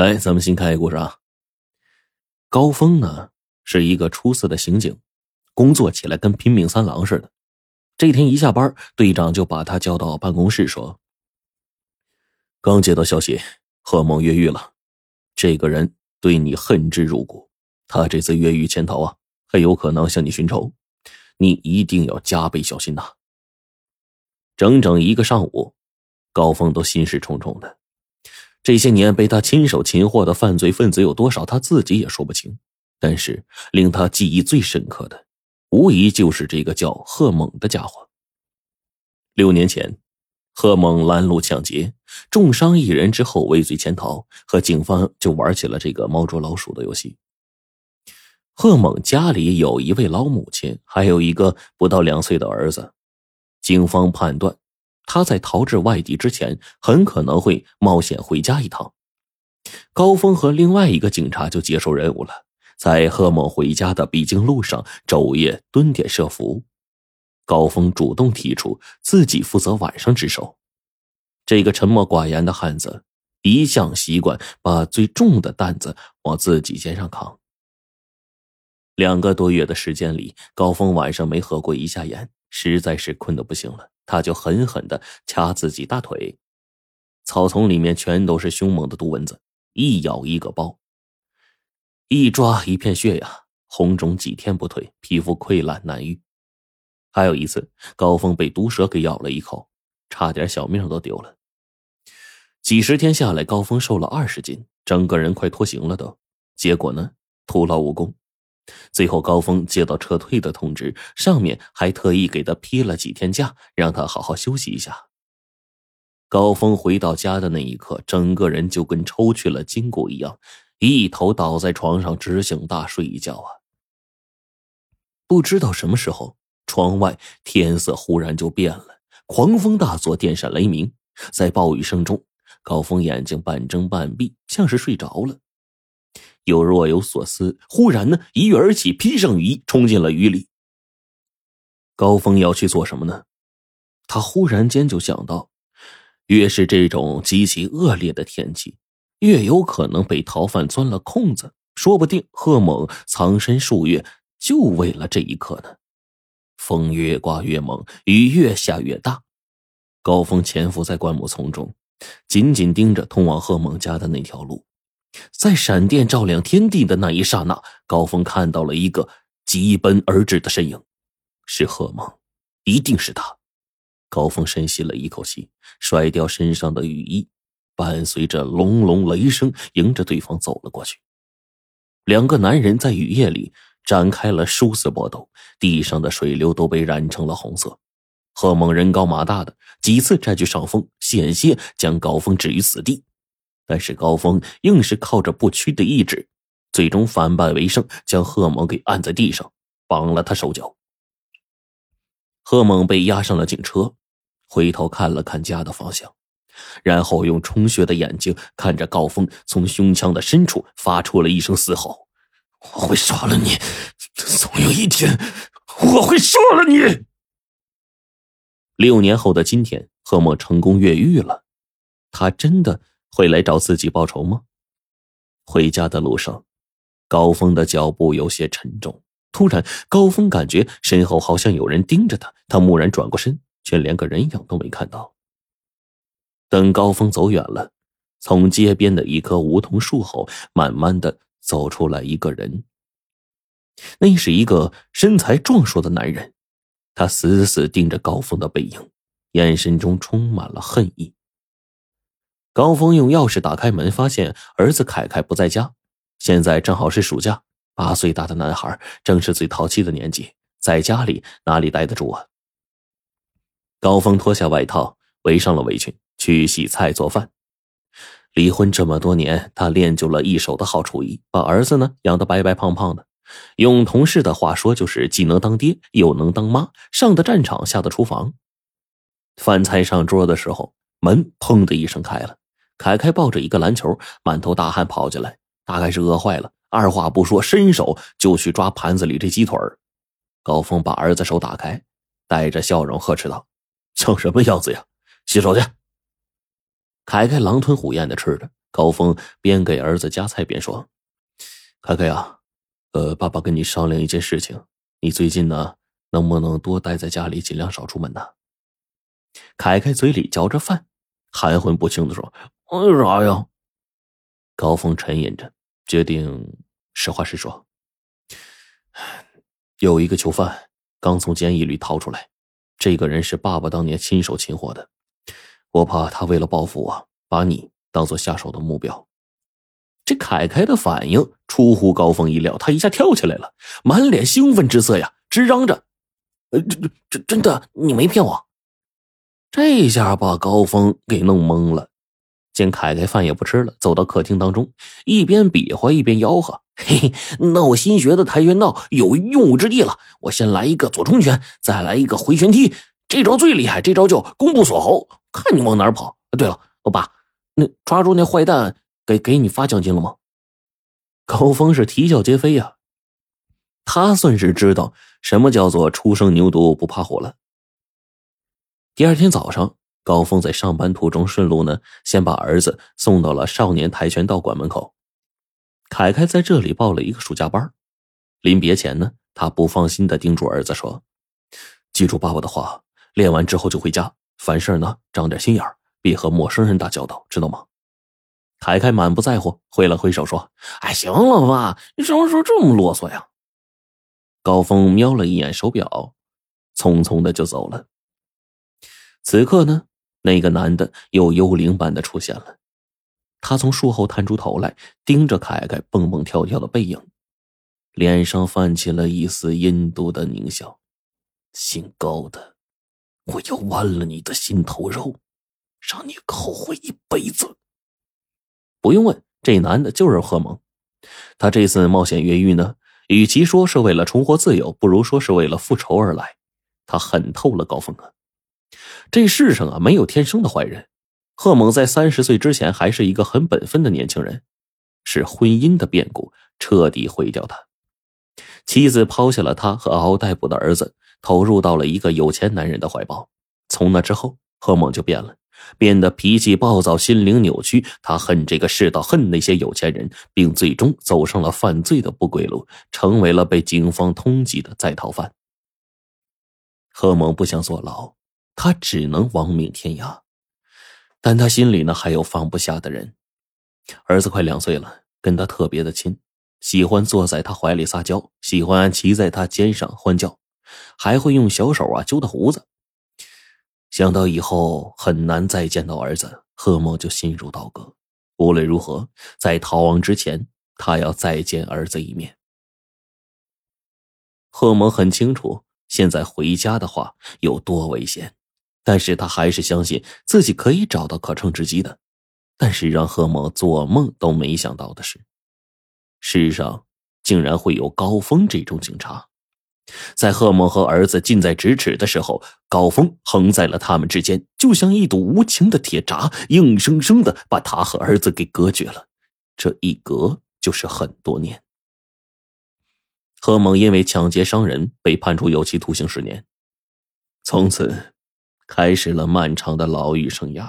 来，咱们新开一个故事啊。高峰呢是一个出色的刑警，工作起来跟拼命三郎似的。这天一下班，队长就把他叫到办公室说：“刚接到消息，贺某越狱了。这个人对你恨之入骨，他这次越狱潜逃啊，很有可能向你寻仇，你一定要加倍小心呐。”整整一个上午，高峰都心事重重的。这些年被他亲手擒获的犯罪分子有多少，他自己也说不清。但是令他记忆最深刻的，无疑就是这个叫贺猛的家伙。六年前，贺猛拦路抢劫，重伤一人之后畏罪潜逃，和警方就玩起了这个猫捉老鼠的游戏。贺猛家里有一位老母亲，还有一个不到两岁的儿子，警方判断。他在逃至外地之前，很可能会冒险回家一趟。高峰和另外一个警察就接受任务了，在贺某回家的必经路上昼夜蹲点设伏。高峰主动提出自己负责晚上值守。这个沉默寡言的汉子一向习惯把最重的担子往自己肩上扛。两个多月的时间里，高峰晚上没合过一下眼，实在是困得不行了。他就狠狠的掐自己大腿，草丛里面全都是凶猛的毒蚊子，一咬一个包，一抓一片血呀，红肿几天不退，皮肤溃烂难愈。还有一次，高峰被毒蛇给咬了一口，差点小命都丢了。几十天下来，高峰瘦了二十斤，整个人快脱形了都。结果呢，徒劳无功。最后，高峰接到撤退的通知，上面还特意给他批了几天假，让他好好休息一下。高峰回到家的那一刻，整个人就跟抽去了筋骨一样，一头倒在床上，只想大睡一觉啊！不知道什么时候，窗外天色忽然就变了，狂风大作，电闪雷鸣，在暴雨声中，高峰眼睛半睁半闭，像是睡着了。又若有所思，忽然呢，一跃而起，披上雨衣，冲进了雨里。高峰要去做什么呢？他忽然间就想到，越是这种极其恶劣的天气，越有可能被逃犯钻了空子。说不定贺猛藏身数月，就为了这一刻呢。风越刮越猛，雨越下越大。高峰潜伏在灌木丛中，紧紧盯着通往贺猛家的那条路。在闪电照亮天地的那一刹那，高峰看到了一个疾奔而至的身影，是贺猛，一定是他。高峰深吸了一口气，甩掉身上的雨衣，伴随着隆隆雷声，迎着对方走了过去。两个男人在雨夜里展开了殊死搏斗，地上的水流都被染成了红色。贺猛人高马大的，几次占据上风，险些将高峰置于死地。但是高峰硬是靠着不屈的意志，最终反败为胜，将贺猛给按在地上，绑了他手脚。贺猛被押上了警车，回头看了看家的方向，然后用充血的眼睛看着高峰，从胸腔的深处发出了一声嘶吼：“我会杀了你，总有一天我会杀了你。”六年后的今天，贺猛成功越狱了，他真的。会来找自己报仇吗？回家的路上，高峰的脚步有些沉重。突然，高峰感觉身后好像有人盯着他，他蓦然转过身，却连个人影都没看到。等高峰走远了，从街边的一棵梧桐树后，慢慢的走出来一个人。那是一个身材壮硕的男人，他死死盯着高峰的背影，眼神中充满了恨意。高峰用钥匙打开门，发现儿子凯凯不在家。现在正好是暑假，八岁大的男孩正是最淘气的年纪，在家里哪里待得住啊？高峰脱下外套，围上了围裙，去洗菜做饭。离婚这么多年，他练就了一手的好厨艺，把儿子呢养得白白胖胖的。用同事的话说，就是既能当爹，又能当妈，上的战场，下的厨房。饭菜上桌的时候，门砰的一声开了。凯凯抱着一个篮球，满头大汗跑进来，大概是饿坏了，二话不说，伸手就去抓盘子里这鸡腿高峰把儿子手打开，带着笑容呵斥道：“像什么样子呀？洗手去！”凯凯狼吞虎咽的吃着，高峰边给儿子夹菜边说：“凯凯呀，呃，爸爸跟你商量一件事情，你最近呢，能不能多待在家里，尽量少出门呢？”凯凯嘴里嚼着饭，含混不清的说：“为啥呀？”高峰沉吟着，决定实话实说：“有一个囚犯刚从监狱里逃出来，这个人是爸爸当年亲手擒获的，我怕他为了报复我，把你。”当做下手的目标，这凯凯的反应出乎高峰意料，他一下跳起来了，满脸兴奋之色呀，直嚷着：“呃，这这真的，你没骗我！”这下把高峰给弄懵了。见凯凯饭也不吃了，走到客厅当中，一边比划一边吆喝：“嘿嘿，那我新学的跆拳道有用武之地了！我先来一个左冲拳，再来一个回旋踢，这招最厉害，这招叫弓步锁喉，看你往哪跑！对了，我爸。”那抓住那坏蛋，给给你发奖金了吗？高峰是啼笑皆非呀，他算是知道什么叫做初生牛犊不怕虎了。第二天早上，高峰在上班途中顺路呢，先把儿子送到了少年跆拳道馆门口。凯凯在这里报了一个暑假班，临别前呢，他不放心的叮嘱儿子说：“记住爸爸的话，练完之后就回家，凡事呢长点心眼儿。”别和陌生人打交道，知道吗？凯凯满不在乎，挥了挥手说：“哎，行了吧，你什么时候这么啰嗦呀？”高峰瞄了一眼手表，匆匆的就走了。此刻呢，那个男的又幽灵般的出现了，他从树后探出头来，盯着凯凯蹦蹦跳跳的背影，脸上泛起了一丝阴毒的狞笑：“姓高的，我要剜了你的心头肉！”让你后悔一辈子。不用问，这男的就是贺蒙。他这次冒险越狱呢，与其说是为了重获自由，不如说是为了复仇而来。他恨透了高峰啊！这世上啊，没有天生的坏人。贺猛在三十岁之前还是一个很本分的年轻人，是婚姻的变故彻底毁掉他。妻子抛下了他和嗷嗷待哺的儿子，投入到了一个有钱男人的怀抱。从那之后，贺猛就变了。变得脾气暴躁，心灵扭曲。他恨这个世道，恨那些有钱人，并最终走上了犯罪的不归路，成为了被警方通缉的在逃犯。贺猛不想坐牢，他只能亡命天涯。但他心里呢，还有放不下的人。儿子快两岁了，跟他特别的亲，喜欢坐在他怀里撒娇，喜欢骑在他肩上欢叫，还会用小手啊揪他胡子。想到以后很难再见到儿子，贺某就心如刀割。无论如何，在逃亡之前，他要再见儿子一面。贺某很清楚现在回家的话有多危险，但是他还是相信自己可以找到可乘之机的。但是让贺某做梦都没想到的是，世上竟然会有高峰这种警察。在贺某和儿子近在咫尺的时候，高峰横在了他们之间，就像一堵无情的铁闸，硬生生的把他和儿子给隔绝了。这一隔就是很多年。贺某因为抢劫伤人被判处有期徒刑十年，从此开始了漫长的牢狱生涯。